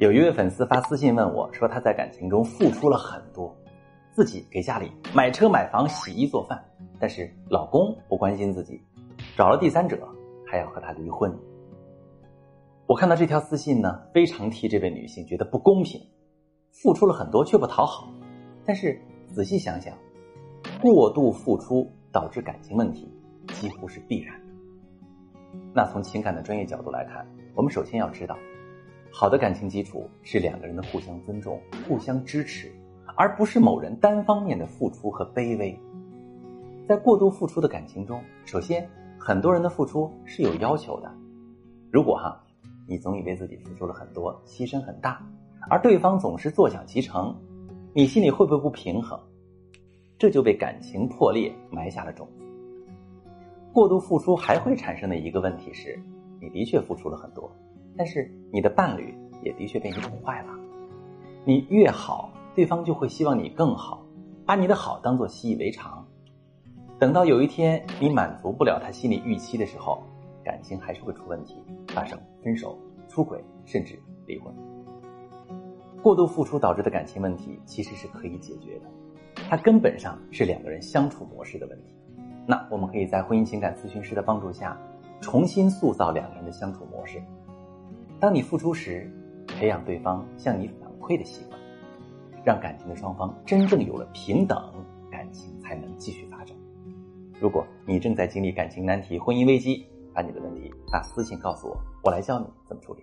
有一位粉丝发私信问我，说他在感情中付出了很多，自己给家里买车买房、洗衣做饭，但是老公不关心自己，找了第三者，还要和他离婚。我看到这条私信呢，非常替这位女性觉得不公平，付出了很多却不讨好，但是仔细想想，过度付出导致感情问题几乎是必然的。那从情感的专业角度来看，我们首先要知道。好的感情基础是两个人的互相尊重、互相支持，而不是某人单方面的付出和卑微。在过度付出的感情中，首先很多人的付出是有要求的。如果哈，你总以为自己付出了很多，牺牲很大，而对方总是坐享其成，你心里会不会不平衡？这就被感情破裂埋下了种子。过度付出还会产生的一个问题是，你的确付出了很多。但是你的伴侣也的确被你宠坏了，你越好，对方就会希望你更好，把你的好当做习以为常。等到有一天你满足不了他心理预期的时候，感情还是会出问题，发生分手、出轨，甚至离婚。过度付出导致的感情问题其实是可以解决的，它根本上是两个人相处模式的问题。那我们可以在婚姻情感咨询师的帮助下，重新塑造两个人的相处模式。当你付出时，培养对方向你反馈的习惯，让感情的双方真正有了平等，感情才能继续发展。如果你正在经历感情难题、婚姻危机，把你的问题发私信告诉我，我来教你怎么处理。